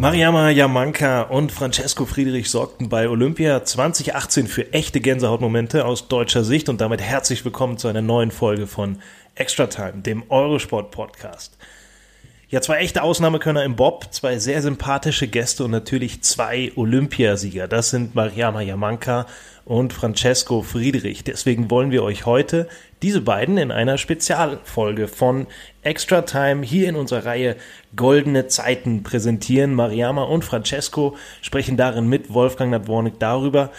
Mariama Jamanka und Francesco Friedrich sorgten bei Olympia 2018 für echte Gänsehautmomente aus deutscher Sicht und damit herzlich willkommen zu einer neuen Folge von Extra Time, dem Eurosport Podcast. Ja, zwei echte Ausnahmekönner im Bob, zwei sehr sympathische Gäste und natürlich zwei Olympiasieger. Das sind Mariama Jamanka und Francesco Friedrich. Deswegen wollen wir euch heute diese beiden in einer Spezialfolge von Extra Time hier in unserer Reihe Goldene Zeiten präsentieren. Mariama und Francesco sprechen darin mit Wolfgang Nadwornik darüber,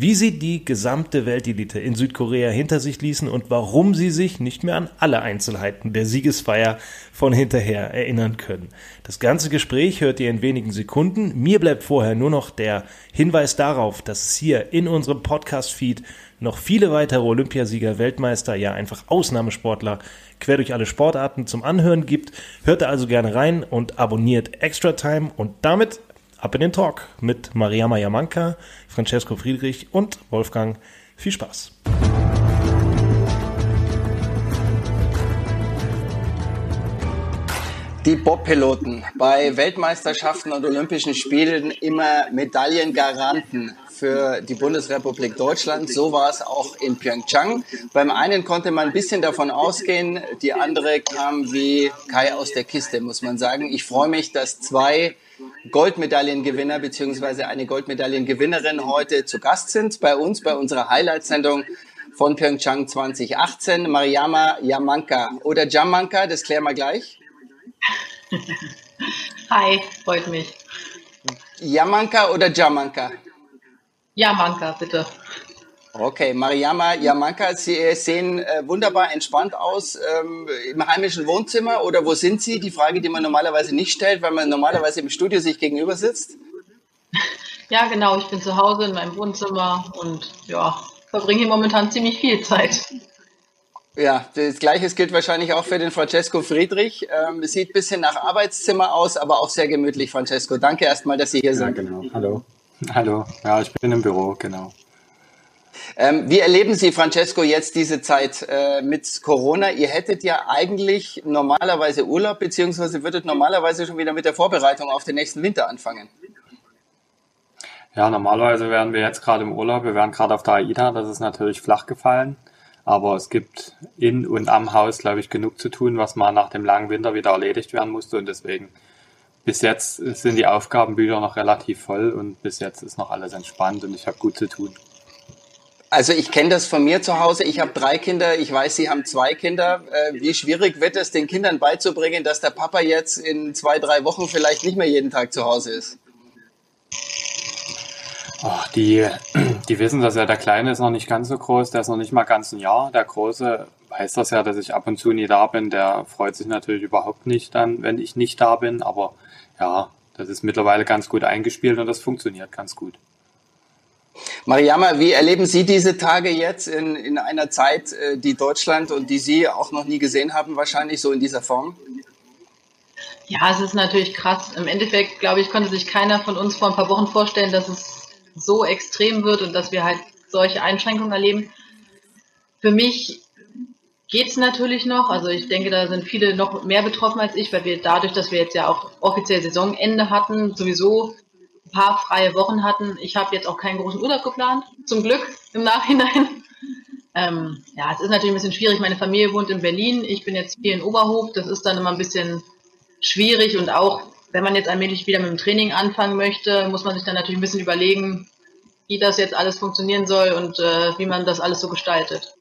wie sie die gesamte Weltelite in Südkorea hinter sich ließen und warum sie sich nicht mehr an alle Einzelheiten der Siegesfeier von hinterher erinnern können. Das ganze Gespräch hört ihr in wenigen Sekunden. Mir bleibt vorher nur noch der Hinweis darauf, dass es hier in unserem Podcast-Feed noch viele weitere Olympiasieger, Weltmeister, ja einfach Ausnahmesportler quer durch alle Sportarten zum Anhören gibt. Hört da also gerne rein und abonniert Extra Time und damit ab in den Talk mit Mariama Jamanka, Francesco Friedrich und Wolfgang. Viel Spaß. Die Bob-Piloten bei Weltmeisterschaften und Olympischen Spielen immer Medaillengaranten für die Bundesrepublik Deutschland. So war es auch in Pyeongchang. Beim einen konnte man ein bisschen davon ausgehen, die andere kam wie Kai aus der Kiste, muss man sagen. Ich freue mich, dass zwei Goldmedaillengewinner bzw. eine Goldmedaillengewinnerin heute zu Gast sind bei uns, bei unserer Highlight-Sendung von Pyeongchang 2018. Mariama Yamanka oder Jamanka, das klären wir gleich. Hi, freut mich. Yamanka oder Jamanka? Yamanka, bitte. Okay, Mariama Yamanka, Sie sehen äh, wunderbar entspannt aus ähm, im heimischen Wohnzimmer oder wo sind Sie? Die Frage, die man normalerweise nicht stellt, weil man normalerweise im Studio sich gegenüber sitzt. Ja, genau, ich bin zu Hause in meinem Wohnzimmer und ja, verbringe hier momentan ziemlich viel Zeit. Ja, das Gleiche gilt wahrscheinlich auch für den Francesco Friedrich. Ähm, sieht ein bisschen nach Arbeitszimmer aus, aber auch sehr gemütlich, Francesco. Danke erstmal, dass Sie hier sind. Ja, genau. Hallo. Hallo. Ja, ich bin im Büro, genau. Ähm, wie erleben Sie, Francesco, jetzt diese Zeit äh, mit Corona? Ihr hättet ja eigentlich normalerweise Urlaub, beziehungsweise würdet normalerweise schon wieder mit der Vorbereitung auf den nächsten Winter anfangen. Ja, normalerweise wären wir jetzt gerade im Urlaub. Wir wären gerade auf der AIDA. Das ist natürlich flach gefallen. Aber es gibt in und am Haus, glaube ich, genug zu tun, was mal nach dem langen Winter wieder erledigt werden musste. Und deswegen, bis jetzt sind die Aufgabenbücher noch relativ voll und bis jetzt ist noch alles entspannt und ich habe gut zu tun. Also ich kenne das von mir zu Hause. Ich habe drei Kinder. Ich weiß, Sie haben zwei Kinder. Äh, wie schwierig wird es den Kindern beizubringen, dass der Papa jetzt in zwei, drei Wochen vielleicht nicht mehr jeden Tag zu Hause ist? Oh, die, die wissen das ja, der Kleine ist noch nicht ganz so groß, der ist noch nicht mal ganz ein Jahr. Der Große weiß das ja, dass ich ab und zu nie da bin. Der freut sich natürlich überhaupt nicht dann, wenn ich nicht da bin. Aber ja, das ist mittlerweile ganz gut eingespielt und das funktioniert ganz gut. Mariama, wie erleben Sie diese Tage jetzt in, in einer Zeit, äh, die Deutschland und die Sie auch noch nie gesehen haben, wahrscheinlich so in dieser Form? Ja, es ist natürlich krass. Im Endeffekt, glaube ich, konnte sich keiner von uns vor ein paar Wochen vorstellen, dass es so extrem wird und dass wir halt solche Einschränkungen erleben. Für mich geht es natürlich noch. Also ich denke, da sind viele noch mehr betroffen als ich, weil wir dadurch, dass wir jetzt ja auch offiziell Saisonende hatten, sowieso paar freie Wochen hatten. Ich habe jetzt auch keinen großen Urlaub geplant, zum Glück im Nachhinein. Ähm, ja, es ist natürlich ein bisschen schwierig. Meine Familie wohnt in Berlin. Ich bin jetzt hier in Oberhof. Das ist dann immer ein bisschen schwierig und auch wenn man jetzt allmählich wieder mit dem Training anfangen möchte, muss man sich dann natürlich ein bisschen überlegen, wie das jetzt alles funktionieren soll und äh, wie man das alles so gestaltet.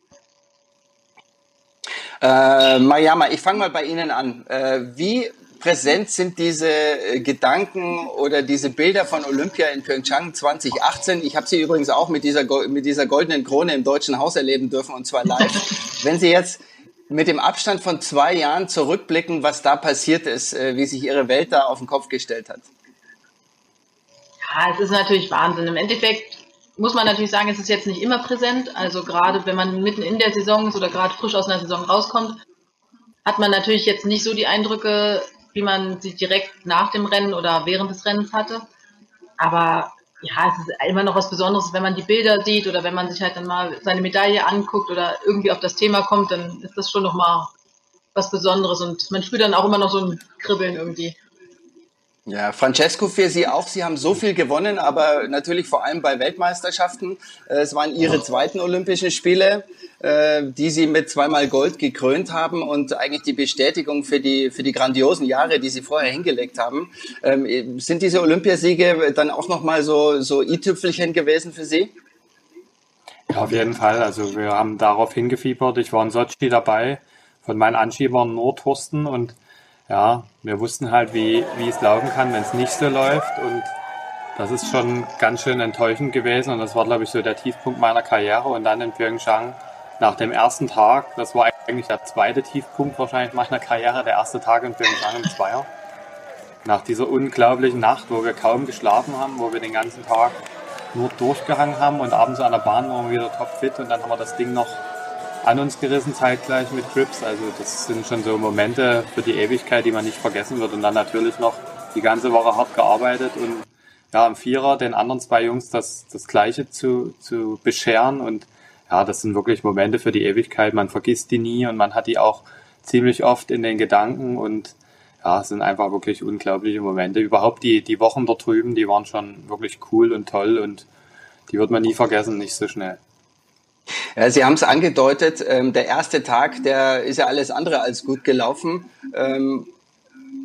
Äh, Mariama, ich fange mal bei Ihnen an. Äh, wie präsent sind diese äh, Gedanken oder diese Bilder von Olympia in Pyeongchang 2018? Ich habe sie übrigens auch mit dieser, mit dieser goldenen Krone im Deutschen Haus erleben dürfen und zwar live. Wenn Sie jetzt mit dem Abstand von zwei Jahren zurückblicken, was da passiert ist, äh, wie sich Ihre Welt da auf den Kopf gestellt hat? Ja, es ist natürlich Wahnsinn. Im Endeffekt muss man natürlich sagen, es ist jetzt nicht immer präsent. Also gerade wenn man mitten in der Saison ist oder gerade frisch aus einer Saison rauskommt, hat man natürlich jetzt nicht so die Eindrücke, wie man sie direkt nach dem Rennen oder während des Rennens hatte. Aber ja, es ist immer noch was Besonderes, wenn man die Bilder sieht oder wenn man sich halt dann mal seine Medaille anguckt oder irgendwie auf das Thema kommt, dann ist das schon nochmal was Besonderes und man spürt dann auch immer noch so ein Kribbeln irgendwie. Ja, Francesco, für Sie auch. Sie haben so viel gewonnen, aber natürlich vor allem bei Weltmeisterschaften. Äh, es waren Ihre zweiten Olympischen Spiele, äh, die Sie mit zweimal Gold gekrönt haben und eigentlich die Bestätigung für die, für die grandiosen Jahre, die Sie vorher hingelegt haben. Ähm, sind diese Olympiasiege dann auch nochmal so, so i-Tüpfelchen gewesen für Sie? Ja, auf jeden Fall. Also wir haben darauf hingefiebert. Ich war in Sochi dabei. Von meinen Anschiebern nur Thorsten und ja, wir wussten halt, wie, wie es laufen kann, wenn es nicht so läuft. Und das ist schon ganz schön enttäuschend gewesen. Und das war, glaube ich, so der Tiefpunkt meiner Karriere. Und dann in Pyeongchang nach dem ersten Tag, das war eigentlich der zweite Tiefpunkt wahrscheinlich meiner Karriere, der erste Tag in Pyeongchang im Zweier. Nach dieser unglaublichen Nacht, wo wir kaum geschlafen haben, wo wir den ganzen Tag nur durchgehangen haben und abends an der Bahn waren wir wieder topfit und dann haben wir das Ding noch an uns gerissen zeitgleich mit Trips. Also das sind schon so Momente für die Ewigkeit, die man nicht vergessen wird. Und dann natürlich noch die ganze Woche hart gearbeitet und ja, am Vierer den anderen zwei Jungs das, das Gleiche zu, zu bescheren. Und ja, das sind wirklich Momente für die Ewigkeit. Man vergisst die nie und man hat die auch ziemlich oft in den Gedanken und ja, es sind einfach wirklich unglaubliche Momente. Überhaupt die, die Wochen dort drüben, die waren schon wirklich cool und toll und die wird man nie vergessen, nicht so schnell. Ja, Sie haben es angedeutet, ähm, der erste Tag, der ist ja alles andere als gut gelaufen. Ähm,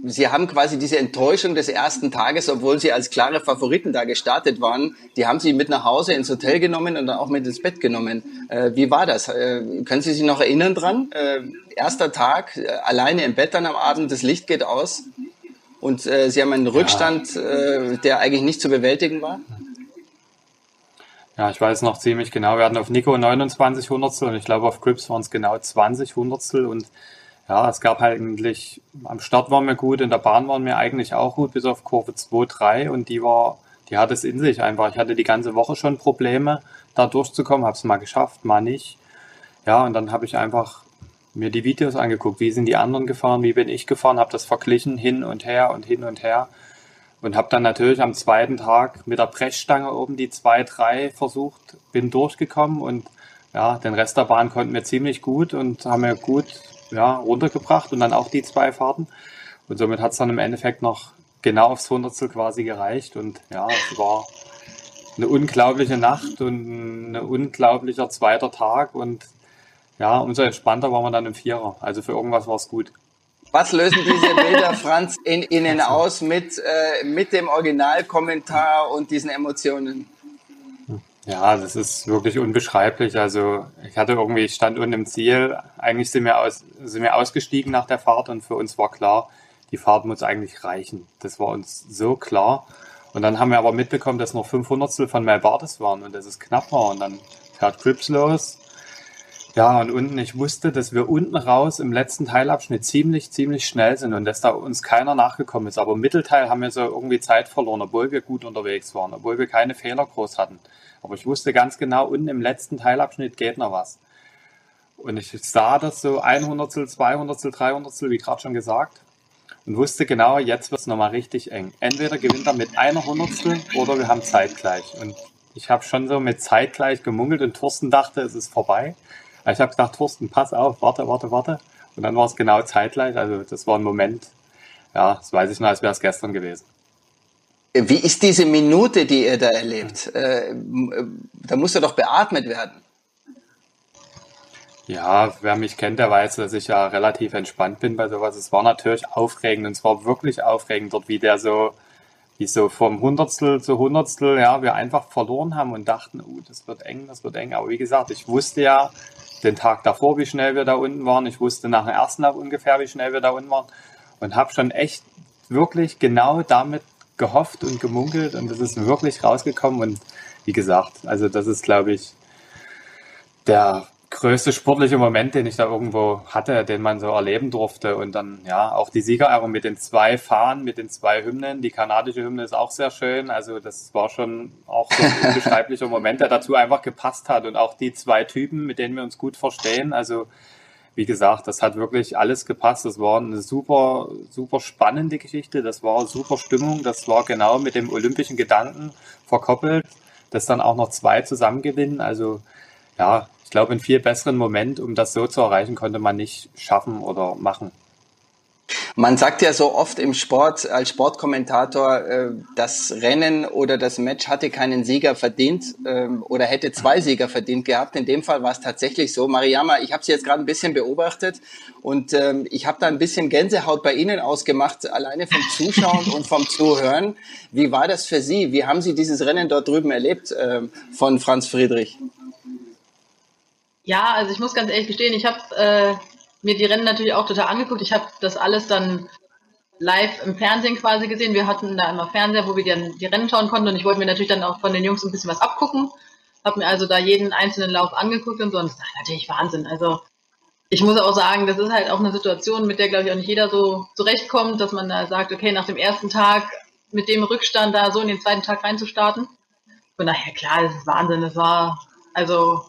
Sie haben quasi diese Enttäuschung des ersten Tages, obwohl Sie als klare Favoriten da gestartet waren, die haben Sie mit nach Hause ins Hotel genommen und dann auch mit ins Bett genommen. Äh, wie war das? Äh, können Sie sich noch erinnern dran? Äh, erster Tag, äh, alleine im Bett dann am Abend, das Licht geht aus und äh, Sie haben einen Rückstand, äh, der eigentlich nicht zu bewältigen war? Ja, ich weiß noch ziemlich genau. Wir hatten auf Nico 29 Hundertstel und ich glaube auf Grips waren es genau 20 Hundertstel und ja, es gab halt eigentlich, am Start waren wir gut, in der Bahn waren wir eigentlich auch gut, bis auf Kurve 2, 3 und die war, die hat es in sich einfach. Ich hatte die ganze Woche schon Probleme, da durchzukommen, habe es mal geschafft, mal nicht. Ja, und dann habe ich einfach mir die Videos angeguckt, wie sind die anderen gefahren, wie bin ich gefahren, habe das verglichen hin und her und hin und her und habe dann natürlich am zweiten Tag mit der Brechstange oben die zwei, drei versucht, bin durchgekommen und ja, den Rest der Bahn konnten wir ziemlich gut und haben wir gut ja, runtergebracht und dann auch die zwei Fahrten. Und somit hat es dann im Endeffekt noch genau aufs Hundertstel quasi gereicht. Und ja, es war eine unglaubliche Nacht und ein unglaublicher zweiter Tag. Und ja, umso entspannter waren wir dann im Vierer. Also für irgendwas war es gut. Was lösen diese Bilder, Franz, in Ihnen aus mit, äh, mit dem Originalkommentar und diesen Emotionen? Ja, das ist wirklich unbeschreiblich. Also ich hatte irgendwie, ich stand unten im Ziel. Eigentlich sind wir, aus, sind wir ausgestiegen nach der Fahrt und für uns war klar, die Fahrt muss eigentlich reichen. Das war uns so klar. Und dann haben wir aber mitbekommen, dass noch 500 von Melbardes waren und dass es knapp war. Und dann fährt Crips los ja, und unten, ich wusste, dass wir unten raus im letzten Teilabschnitt ziemlich, ziemlich schnell sind und dass da uns keiner nachgekommen ist. Aber im Mittelteil haben wir so irgendwie Zeit verloren, obwohl wir gut unterwegs waren, obwohl wir keine Fehler groß hatten. Aber ich wusste ganz genau, unten im letzten Teilabschnitt geht noch was. Und ich sah das so 100, 200, 300, wie gerade schon gesagt. Und wusste genau, jetzt wird es nochmal richtig eng. Entweder gewinnt er mit einer Hundertstel oder wir haben zeitgleich. Und ich habe schon so mit zeitgleich gemungelt und Thorsten dachte, es ist vorbei. Ich habe gedacht, Thorsten, pass auf, warte, warte, warte. Und dann war es genau zeitgleich. Also das war ein Moment, ja, das weiß ich noch, als wäre es gestern gewesen. Wie ist diese Minute, die ihr da erlebt? Äh, da muss er doch beatmet werden. Ja, wer mich kennt, der weiß, dass ich ja relativ entspannt bin bei sowas. Es war natürlich aufregend und es war wirklich aufregend dort, wie der so, wie so vom Hundertstel zu Hundertstel, ja, wir einfach verloren haben und dachten, oh, das wird eng, das wird eng. Aber wie gesagt, ich wusste ja, den Tag davor, wie schnell wir da unten waren. Ich wusste nach dem ersten Lauf ungefähr, wie schnell wir da unten waren. und habe schon echt wirklich genau damit gehofft und gemunkelt und es ist wirklich rausgekommen und wie gesagt, also das ist, glaube ich, der größte sportliche Moment, den ich da irgendwo hatte, den man so erleben durfte. Und dann, ja, auch die Siegerehrung mit den zwei Fahnen, mit den zwei Hymnen. Die kanadische Hymne ist auch sehr schön. Also das war schon auch so ein unbeschreiblicher Moment, der dazu einfach gepasst hat. Und auch die zwei Typen, mit denen wir uns gut verstehen. Also wie gesagt, das hat wirklich alles gepasst. Das war eine super, super spannende Geschichte. Das war super Stimmung. Das war genau mit dem olympischen Gedanken verkoppelt, dass dann auch noch zwei zusammen gewinnen. Also ja, ich glaube, einen viel besseren Moment, um das so zu erreichen, konnte man nicht schaffen oder machen. Man sagt ja so oft im Sport als Sportkommentator, äh, das Rennen oder das Match hatte keinen Sieger verdient ähm, oder hätte zwei Sieger verdient gehabt. In dem Fall war es tatsächlich so. Mariama, ich habe Sie jetzt gerade ein bisschen beobachtet und ähm, ich habe da ein bisschen Gänsehaut bei Ihnen ausgemacht, alleine vom Zuschauen und vom Zuhören. Wie war das für Sie? Wie haben Sie dieses Rennen dort drüben erlebt ähm, von Franz Friedrich? Ja, also ich muss ganz ehrlich gestehen, ich habe äh, mir die Rennen natürlich auch total angeguckt. Ich habe das alles dann live im Fernsehen quasi gesehen. Wir hatten da immer Fernseher, wo wir dann die Rennen schauen konnten und ich wollte mir natürlich dann auch von den Jungs ein bisschen was abgucken. Habe mir also da jeden einzelnen Lauf angeguckt und so und das ist natürlich Wahnsinn. Also ich muss auch sagen, das ist halt auch eine Situation, mit der glaube ich auch nicht jeder so zurechtkommt, dass man da sagt, okay, nach dem ersten Tag mit dem Rückstand da so in den zweiten Tag reinzustarten. Von daher, klar, das ist Wahnsinn. Das war, also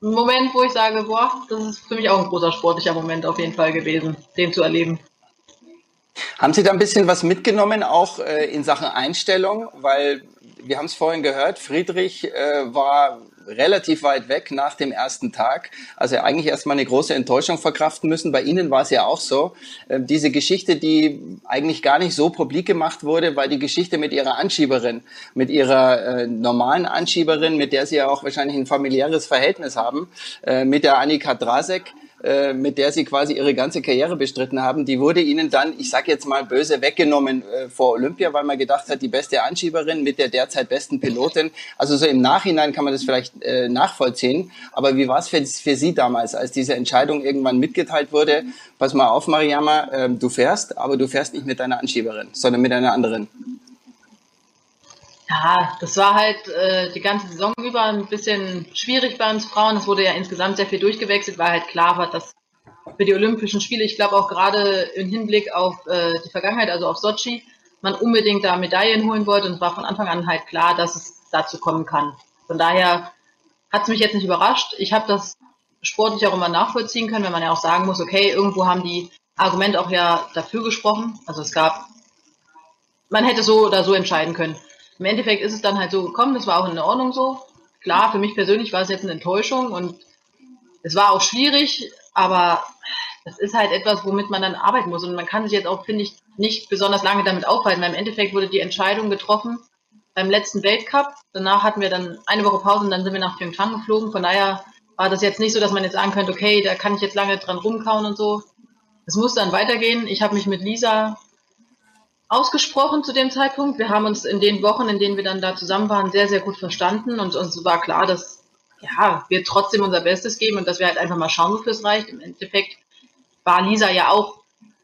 Moment, wo ich sage, boah, das ist für mich auch ein großer sportlicher Moment auf jeden Fall gewesen, den zu erleben. Haben Sie da ein bisschen was mitgenommen, auch äh, in Sachen Einstellung? Weil wir haben es vorhin gehört, Friedrich äh, war relativ weit weg nach dem ersten Tag. Also eigentlich erstmal eine große Enttäuschung verkraften müssen. Bei Ihnen war es ja auch so. Ähm, diese Geschichte, die eigentlich gar nicht so publik gemacht wurde, war die Geschichte mit Ihrer Anschieberin, mit Ihrer äh, normalen Anschieberin, mit der Sie ja auch wahrscheinlich ein familiäres Verhältnis haben, äh, mit der Annika Drasek. Äh, mit der sie quasi ihre ganze Karriere bestritten haben, die wurde ihnen dann, ich sage jetzt mal böse, weggenommen äh, vor Olympia, weil man gedacht hat, die beste Anschieberin mit der derzeit besten Pilotin. Also so im Nachhinein kann man das vielleicht äh, nachvollziehen. Aber wie war es für, für Sie damals, als diese Entscheidung irgendwann mitgeteilt wurde? Pass mal auf, Mariama, äh, du fährst, aber du fährst nicht mit deiner Anschieberin, sondern mit einer anderen. Ja, das war halt äh, die ganze Saison über ein bisschen schwierig bei uns Frauen. Es wurde ja insgesamt sehr viel durchgewechselt, weil halt klar war, dass für die Olympischen Spiele, ich glaube auch gerade im Hinblick auf äh, die Vergangenheit, also auf Sochi, man unbedingt da Medaillen holen wollte und war von Anfang an halt klar, dass es dazu kommen kann. Von daher hat es mich jetzt nicht überrascht. Ich habe das sportlich auch immer nachvollziehen können, wenn man ja auch sagen muss, okay, irgendwo haben die Argumente auch ja dafür gesprochen. Also es gab, man hätte so oder so entscheiden können. Im Endeffekt ist es dann halt so gekommen, das war auch in Ordnung so. Klar, für mich persönlich war es jetzt eine Enttäuschung und es war auch schwierig, aber das ist halt etwas, womit man dann arbeiten muss. Und man kann sich jetzt auch, finde ich, nicht besonders lange damit aufhalten, weil im Endeffekt wurde die Entscheidung getroffen beim letzten Weltcup. Danach hatten wir dann eine Woche Pause und dann sind wir nach Pyeongchang geflogen. Von daher war das jetzt nicht so, dass man jetzt sagen könnte, okay, da kann ich jetzt lange dran rumkauen und so. Es muss dann weitergehen. Ich habe mich mit Lisa ausgesprochen zu dem Zeitpunkt. Wir haben uns in den Wochen, in denen wir dann da zusammen waren, sehr, sehr gut verstanden und uns war klar, dass ja, wir trotzdem unser Bestes geben und dass wir halt einfach mal schauen, wofür es reicht. Im Endeffekt war Lisa ja auch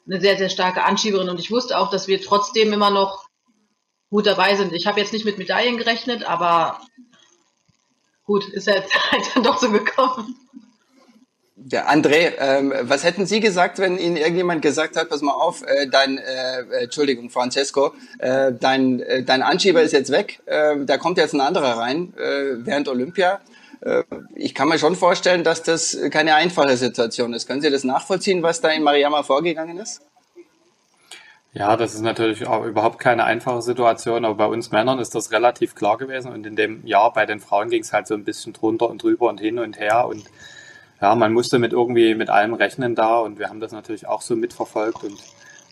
eine sehr, sehr starke Anschieberin und ich wusste auch, dass wir trotzdem immer noch gut dabei sind. Ich habe jetzt nicht mit Medaillen gerechnet, aber gut, ist ja jetzt halt dann doch so gekommen. Ja, André, ähm, was hätten Sie gesagt, wenn Ihnen irgendjemand gesagt hat, pass mal auf, äh, dein, äh, Entschuldigung, Francesco, äh, dein, äh, dein Anschieber ist jetzt weg, äh, da kommt jetzt ein anderer rein äh, während Olympia. Äh, ich kann mir schon vorstellen, dass das keine einfache Situation ist. Können Sie das nachvollziehen, was da in Mariama vorgegangen ist? Ja, das ist natürlich auch überhaupt keine einfache Situation, aber bei uns Männern ist das relativ klar gewesen und in dem Jahr bei den Frauen ging es halt so ein bisschen drunter und drüber und hin und her und ja, man musste mit irgendwie mit allem rechnen da und wir haben das natürlich auch so mitverfolgt und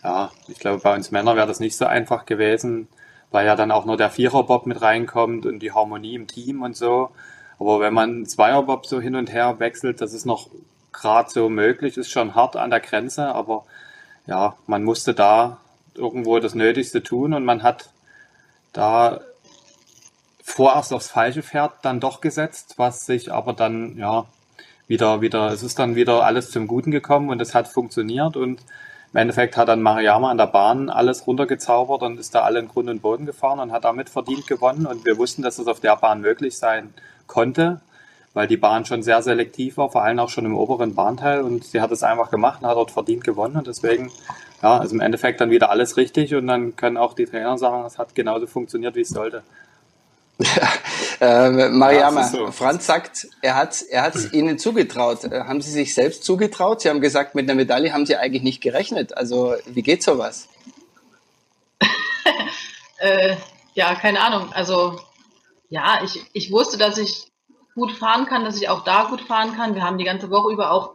ja, ich glaube, bei uns Männern wäre das nicht so einfach gewesen, weil ja dann auch nur der Viererbob mit reinkommt und die Harmonie im Team und so. Aber wenn man Zweierbob so hin und her wechselt, das ist noch gerade so möglich, ist schon hart an der Grenze, aber ja, man musste da irgendwo das Nötigste tun und man hat da vorerst aufs falsche Pferd dann doch gesetzt, was sich aber dann ja wieder, wieder, es ist dann wieder alles zum Guten gekommen und es hat funktioniert und Im Endeffekt hat dann Mariama an der Bahn alles runtergezaubert und ist da alle in Grund und Boden gefahren und hat damit verdient gewonnen. Und wir wussten, dass es auf der Bahn möglich sein konnte, weil die Bahn schon sehr selektiv war, vor allem auch schon im oberen Bahnteil. Und sie hat es einfach gemacht und hat dort verdient gewonnen. Und deswegen, ja, also im Endeffekt dann wieder alles richtig. Und dann können auch die Trainer sagen, es hat genauso funktioniert, wie es sollte. Ja, äh, Mariama, so. Franz sagt, er hat er hat es Ihnen zugetraut. Äh, haben Sie sich selbst zugetraut? Sie haben gesagt, mit einer Medaille haben Sie eigentlich nicht gerechnet. Also wie geht sowas? äh, ja, keine Ahnung. Also ja, ich, ich wusste, dass ich gut fahren kann, dass ich auch da gut fahren kann. Wir haben die ganze Woche über auch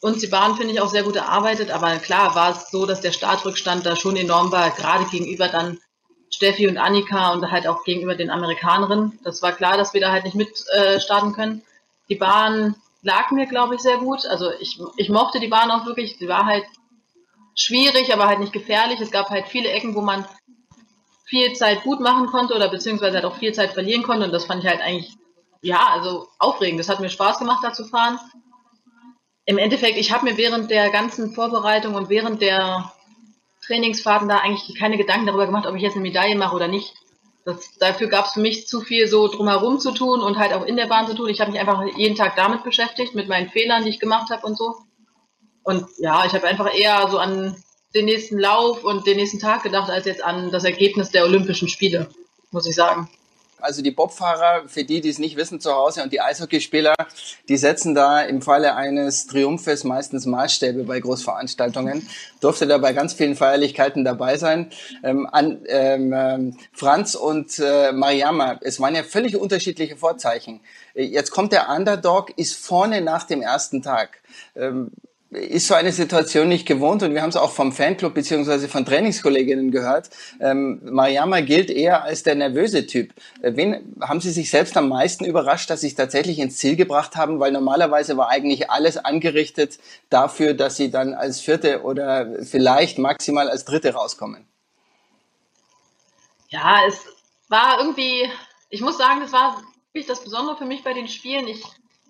uns die Bahn, finde ich, auch sehr gut erarbeitet. Aber klar war es so, dass der Startrückstand da schon enorm war, gerade gegenüber dann Steffi und Annika und halt auch gegenüber den Amerikanerinnen. Das war klar, dass wir da halt nicht mit äh, starten können. Die Bahn lag mir, glaube ich, sehr gut. Also ich, ich mochte die Bahn auch wirklich. Sie war halt schwierig, aber halt nicht gefährlich. Es gab halt viele Ecken, wo man viel Zeit gut machen konnte oder beziehungsweise halt auch viel Zeit verlieren konnte. Und das fand ich halt eigentlich, ja, also aufregend. Das hat mir Spaß gemacht, da zu fahren. Im Endeffekt, ich habe mir während der ganzen Vorbereitung und während der Trainingsfahrten da eigentlich keine Gedanken darüber gemacht, ob ich jetzt eine Medaille mache oder nicht. Das, dafür gab es für mich zu viel so drumherum zu tun und halt auch in der Bahn zu tun. Ich habe mich einfach jeden Tag damit beschäftigt, mit meinen Fehlern, die ich gemacht habe und so. Und ja, ich habe einfach eher so an den nächsten Lauf und den nächsten Tag gedacht, als jetzt an das Ergebnis der Olympischen Spiele, muss ich sagen. Also die Bobfahrer, für die, die es nicht wissen zu Hause und die Eishockeyspieler, die setzen da im Falle eines Triumphes meistens Maßstäbe bei Großveranstaltungen. Durfte da bei ganz vielen Feierlichkeiten dabei sein. Ähm, an, ähm, ähm Franz und äh, Mariama, es waren ja völlig unterschiedliche Vorzeichen. Jetzt kommt der Underdog, ist vorne nach dem ersten Tag. Ähm, ist so eine Situation nicht gewohnt und wir haben es auch vom Fanclub beziehungsweise von Trainingskolleginnen gehört. Ähm, Mariama gilt eher als der nervöse Typ. Äh, wen haben Sie sich selbst am meisten überrascht, dass Sie es tatsächlich ins Ziel gebracht haben? Weil normalerweise war eigentlich alles angerichtet dafür, dass Sie dann als Vierte oder vielleicht maximal als Dritte rauskommen. Ja, es war irgendwie, ich muss sagen, das war wirklich das Besondere für mich bei den Spielen. Ich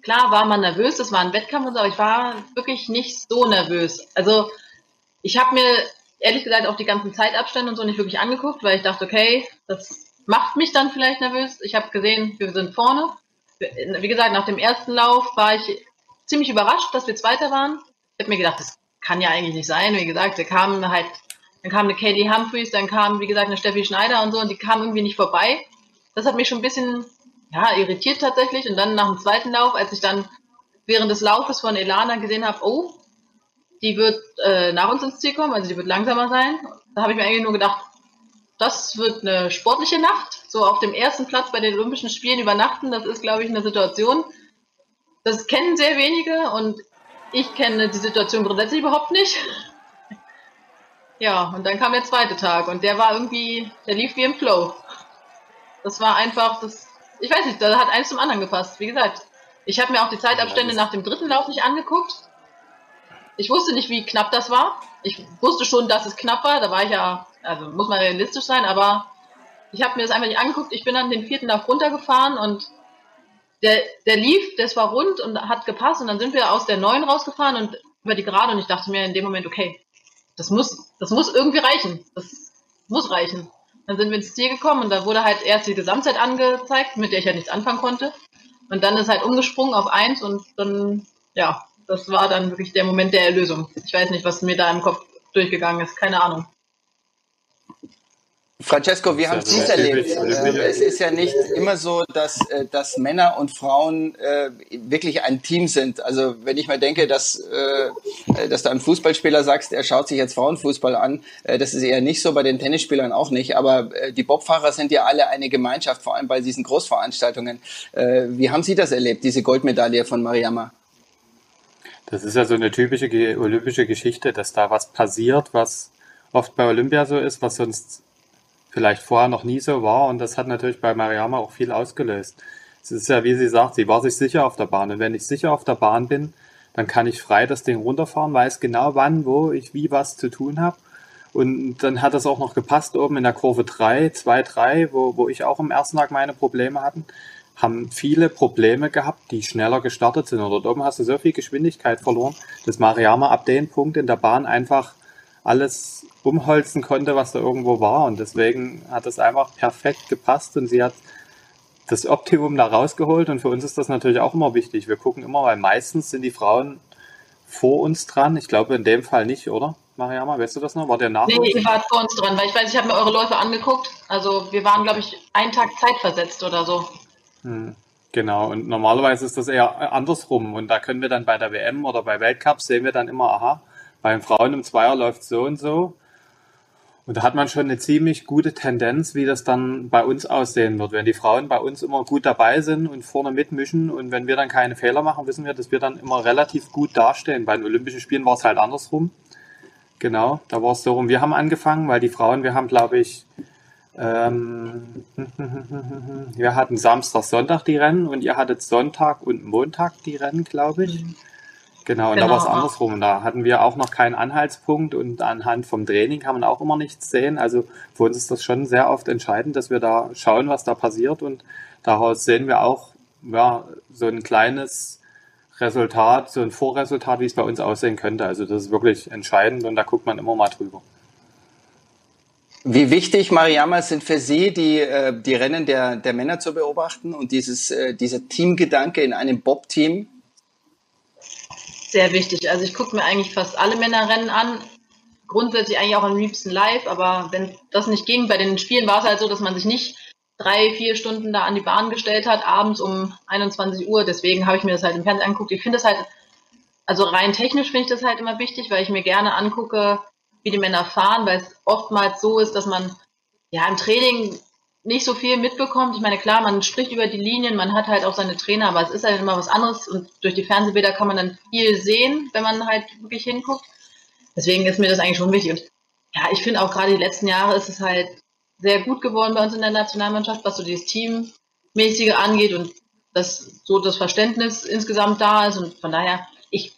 klar war man nervös, das war ein Wettkampf und so, aber ich war wirklich nicht so nervös. Also ich habe mir ehrlich gesagt auch die ganzen Zeitabstände und so nicht wirklich angeguckt, weil ich dachte, okay, das macht mich dann vielleicht nervös. Ich habe gesehen, wir sind vorne. Wie gesagt, nach dem ersten Lauf war ich ziemlich überrascht, dass wir Zweiter waren. Ich habe mir gedacht, das kann ja eigentlich nicht sein. Wie gesagt, da kamen halt, dann kam eine Katie Humphreys, dann kam, wie gesagt, eine Steffi Schneider und so und die kamen irgendwie nicht vorbei. Das hat mich schon ein bisschen ja, irritiert tatsächlich. Und dann nach dem zweiten Lauf, als ich dann während des Laufes von Elana gesehen habe, oh, die wird äh, nach uns ins Ziel kommen, also die wird langsamer sein. Da habe ich mir eigentlich nur gedacht, das wird eine sportliche Nacht. So auf dem ersten Platz bei den Olympischen Spielen übernachten, das ist, glaube ich, eine Situation. Das kennen sehr wenige und ich kenne die Situation grundsätzlich überhaupt nicht. Ja, und dann kam der zweite Tag und der war irgendwie, der lief wie im Flow. Das war einfach, das ich weiß nicht, da hat eins zum anderen gepasst. Wie gesagt, ich habe mir auch die Zeitabstände nach dem dritten Lauf nicht angeguckt. Ich wusste nicht, wie knapp das war. Ich wusste schon, dass es knapp war. Da war ich ja, also muss man realistisch sein, aber ich habe mir das einfach nicht angeguckt. Ich bin dann den vierten Lauf runtergefahren und der, der lief, das war rund und hat gepasst und dann sind wir aus der neuen rausgefahren und über die Gerade und ich dachte mir in dem Moment, okay, das muss, das muss irgendwie reichen. Das muss reichen. Dann sind wir ins Ziel gekommen und da wurde halt erst die Gesamtzeit angezeigt, mit der ich ja halt nichts anfangen konnte. Und dann ist halt umgesprungen auf eins und dann, ja, das war dann wirklich der Moment der Erlösung. Ich weiß nicht, was mir da im Kopf durchgegangen ist, keine Ahnung. Francesco, wie haben Sie es erlebt? Äh, es ist ja nicht immer so, dass, äh, dass Männer und Frauen äh, wirklich ein Team sind. Also wenn ich mal denke, dass, dass du einem Fußballspieler sagst, er schaut sich jetzt Frauenfußball an, das ist eher nicht so, bei den Tennisspielern auch nicht. Aber die Bobfahrer sind ja alle eine Gemeinschaft, vor allem bei diesen Großveranstaltungen. Wie haben Sie das erlebt, diese Goldmedaille von Mariama? Das ist ja so eine typische olympische Geschichte, dass da was passiert, was oft bei Olympia so ist, was sonst vielleicht vorher noch nie so war. Und das hat natürlich bei Mariama auch viel ausgelöst. Es ist ja, wie sie sagt, sie war sich sicher auf der Bahn. Und wenn ich sicher auf der Bahn bin, dann kann ich frei das Ding runterfahren, weiß genau wann, wo ich wie was zu tun habe. Und dann hat das auch noch gepasst oben in der Kurve 3, 2, 3, wo, wo ich auch am ersten Tag meine Probleme hatten. haben viele Probleme gehabt, die schneller gestartet sind. Und dort oben hast du so viel Geschwindigkeit verloren, dass Mariama ab dem Punkt in der Bahn einfach alles umholzen konnte, was da irgendwo war. Und deswegen hat es einfach perfekt gepasst und sie hat das Optimum da rausgeholt. Und für uns ist das natürlich auch immer wichtig. Wir gucken immer, weil meistens sind die Frauen vor uns dran. Ich glaube in dem Fall nicht, oder? Mariama, weißt du das noch? War der nach? Nee, ihr wart vor uns dran, weil ich weiß, ich habe mir eure Läufe angeguckt. Also wir waren, glaube ich, einen Tag zeitversetzt oder so. Hm, genau, und normalerweise ist das eher andersrum. Und da können wir dann bei der WM oder bei Weltcups sehen wir dann immer, aha, bei den Frauen im Zweier läuft so und so. Und da hat man schon eine ziemlich gute Tendenz, wie das dann bei uns aussehen wird. Wenn die Frauen bei uns immer gut dabei sind und vorne mitmischen und wenn wir dann keine Fehler machen, wissen wir, dass wir dann immer relativ gut dastehen. Bei den Olympischen Spielen war es halt andersrum. Genau, da war es so rum. Wir haben angefangen, weil die Frauen, wir haben, glaube ich, ähm, wir hatten Samstag, Sonntag die Rennen und ihr hattet Sonntag und Montag die Rennen, glaube ich. Genau, und genau. da war es andersrum. Da hatten wir auch noch keinen Anhaltspunkt und anhand vom Training kann man auch immer nichts sehen. Also für uns ist das schon sehr oft entscheidend, dass wir da schauen, was da passiert und daraus sehen wir auch ja, so ein kleines Resultat, so ein Vorresultat, wie es bei uns aussehen könnte. Also das ist wirklich entscheidend und da guckt man immer mal drüber. Wie wichtig, Mariama, sind für Sie die, äh, die Rennen der, der Männer zu beobachten und dieses, äh, dieser Teamgedanke in einem Bob-Team? Sehr wichtig. Also ich gucke mir eigentlich fast alle Männerrennen an. Grundsätzlich eigentlich auch am liebsten live, aber wenn das nicht ging, bei den Spielen war es halt so, dass man sich nicht drei, vier Stunden da an die Bahn gestellt hat, abends um 21 Uhr. Deswegen habe ich mir das halt im Fernsehen angeguckt. Ich finde das halt, also rein technisch finde ich das halt immer wichtig, weil ich mir gerne angucke, wie die Männer fahren, weil es oftmals so ist, dass man ja im Training nicht so viel mitbekommt. Ich meine, klar, man spricht über die Linien, man hat halt auch seine Trainer, aber es ist halt immer was anderes und durch die Fernsehbilder kann man dann viel sehen, wenn man halt wirklich hinguckt. Deswegen ist mir das eigentlich schon wichtig. Und ja, ich finde auch gerade die letzten Jahre ist es halt sehr gut geworden bei uns in der Nationalmannschaft, was so dieses Teammäßige angeht und dass so das Verständnis insgesamt da ist. Und von daher, ich,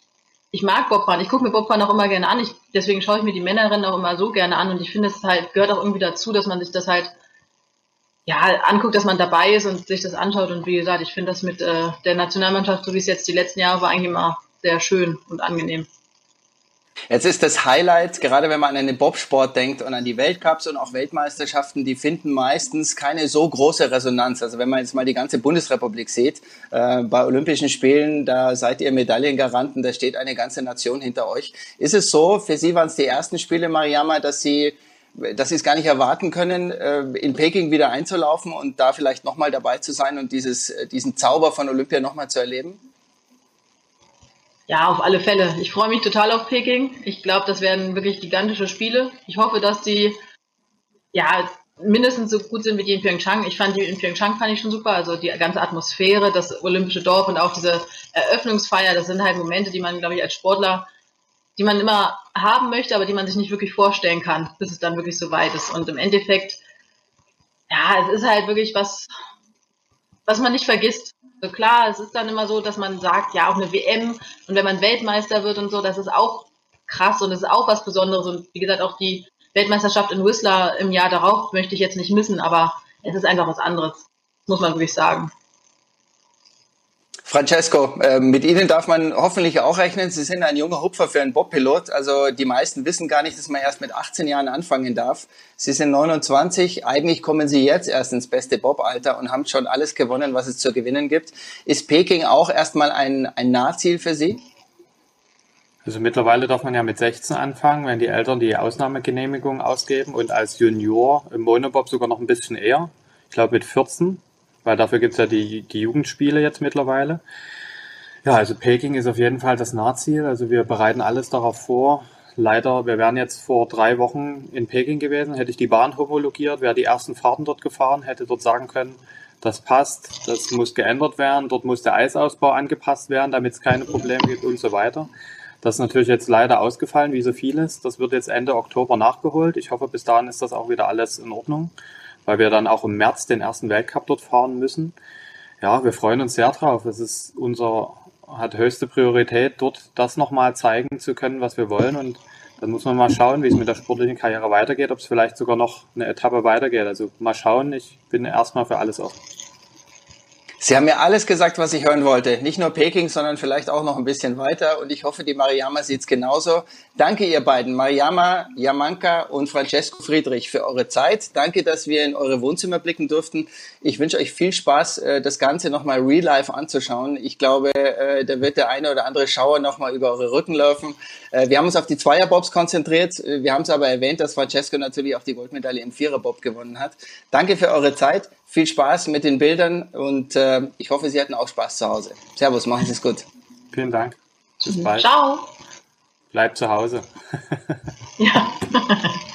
ich mag Bobfahren. Ich gucke mir Bobfahren auch immer gerne an. Ich, deswegen schaue ich mir die Männerrennen auch immer so gerne an. Und ich finde, es halt gehört auch irgendwie dazu, dass man sich das halt ja, anguckt, dass man dabei ist und sich das anschaut. Und wie gesagt, ich finde das mit äh, der Nationalmannschaft, so wie es jetzt die letzten Jahre war, eigentlich immer sehr schön und angenehm. Jetzt ist das Highlight, gerade wenn man an den Bobsport denkt und an die Weltcups und auch Weltmeisterschaften, die finden meistens keine so große Resonanz. Also wenn man jetzt mal die ganze Bundesrepublik sieht, äh, bei Olympischen Spielen, da seid ihr Medaillengaranten, da steht eine ganze Nation hinter euch. Ist es so, für Sie waren es die ersten Spiele, Mariama, dass Sie dass sie es gar nicht erwarten können, äh, in Peking wieder einzulaufen und da vielleicht nochmal dabei zu sein und dieses, äh, diesen Zauber von Olympia nochmal zu erleben? Ja, auf alle Fälle. Ich freue mich total auf Peking. Ich glaube, das werden wirklich gigantische Spiele. Ich hoffe, dass die ja mindestens so gut sind wie die in Pyeongchang. Ich fand die in Pyeongchang fand ich schon super. Also die ganze Atmosphäre, das olympische Dorf und auch diese Eröffnungsfeier, das sind halt Momente, die man, glaube ich, als Sportler, die man immer haben möchte, aber die man sich nicht wirklich vorstellen kann, bis es dann wirklich so weit ist. Und im Endeffekt, ja, es ist halt wirklich was, was man nicht vergisst. So klar, es ist dann immer so, dass man sagt, ja, auch eine WM und wenn man Weltmeister wird und so, das ist auch krass und das ist auch was Besonderes. Und wie gesagt, auch die Weltmeisterschaft in Whistler im Jahr darauf möchte ich jetzt nicht missen, aber es ist einfach was anderes, muss man wirklich sagen. Francesco, äh, mit Ihnen darf man hoffentlich auch rechnen. Sie sind ein junger Hupfer für einen Bobpilot. Also die meisten wissen gar nicht, dass man erst mit 18 Jahren anfangen darf. Sie sind 29. Eigentlich kommen Sie jetzt erst ins beste Bobalter und haben schon alles gewonnen, was es zu gewinnen gibt. Ist Peking auch erstmal ein, ein Nahziel für Sie? Also mittlerweile darf man ja mit 16 anfangen, wenn die Eltern die Ausnahmegenehmigung ausgeben und als Junior im Monobob sogar noch ein bisschen eher. Ich glaube mit 14 weil dafür gibt's ja die, die Jugendspiele jetzt mittlerweile. Ja, also Peking ist auf jeden Fall das Nahziel. Also wir bereiten alles darauf vor. Leider, wir wären jetzt vor drei Wochen in Peking gewesen, hätte ich die Bahn homologiert, wäre die ersten Fahrten dort gefahren, hätte dort sagen können, das passt, das muss geändert werden, dort muss der Eisausbau angepasst werden, damit es keine Probleme gibt und so weiter. Das ist natürlich jetzt leider ausgefallen, wie so vieles. Das wird jetzt Ende Oktober nachgeholt. Ich hoffe, bis dahin ist das auch wieder alles in Ordnung weil wir dann auch im März den ersten Weltcup dort fahren müssen. Ja, wir freuen uns sehr drauf. Es ist unser, hat höchste Priorität, dort das nochmal zeigen zu können, was wir wollen. Und dann muss man mal schauen, wie es mit der sportlichen Karriere weitergeht, ob es vielleicht sogar noch eine Etappe weitergeht. Also mal schauen, ich bin erstmal für alles offen. Sie haben mir alles gesagt, was ich hören wollte. Nicht nur Peking, sondern vielleicht auch noch ein bisschen weiter. Und ich hoffe, die Mariama sieht's genauso. Danke, ihr beiden, Mariama, Jamanka und Francesco Friedrich, für eure Zeit. Danke, dass wir in eure Wohnzimmer blicken durften. Ich wünsche euch viel Spaß, äh, das Ganze nochmal real life anzuschauen. Ich glaube, äh, da wird der eine oder andere Schauer nochmal über eure Rücken laufen. Äh, wir haben uns auf die Zweierbobs konzentriert. Wir haben es aber erwähnt, dass Francesco natürlich auch die Goldmedaille im Viererbob gewonnen hat. Danke für eure Zeit. Viel Spaß mit den Bildern und äh, ich hoffe, Sie hatten auch Spaß zu Hause. Servus, machen Sie es gut. Vielen Dank. Bis bald. Ciao. Bleibt zu Hause. ja.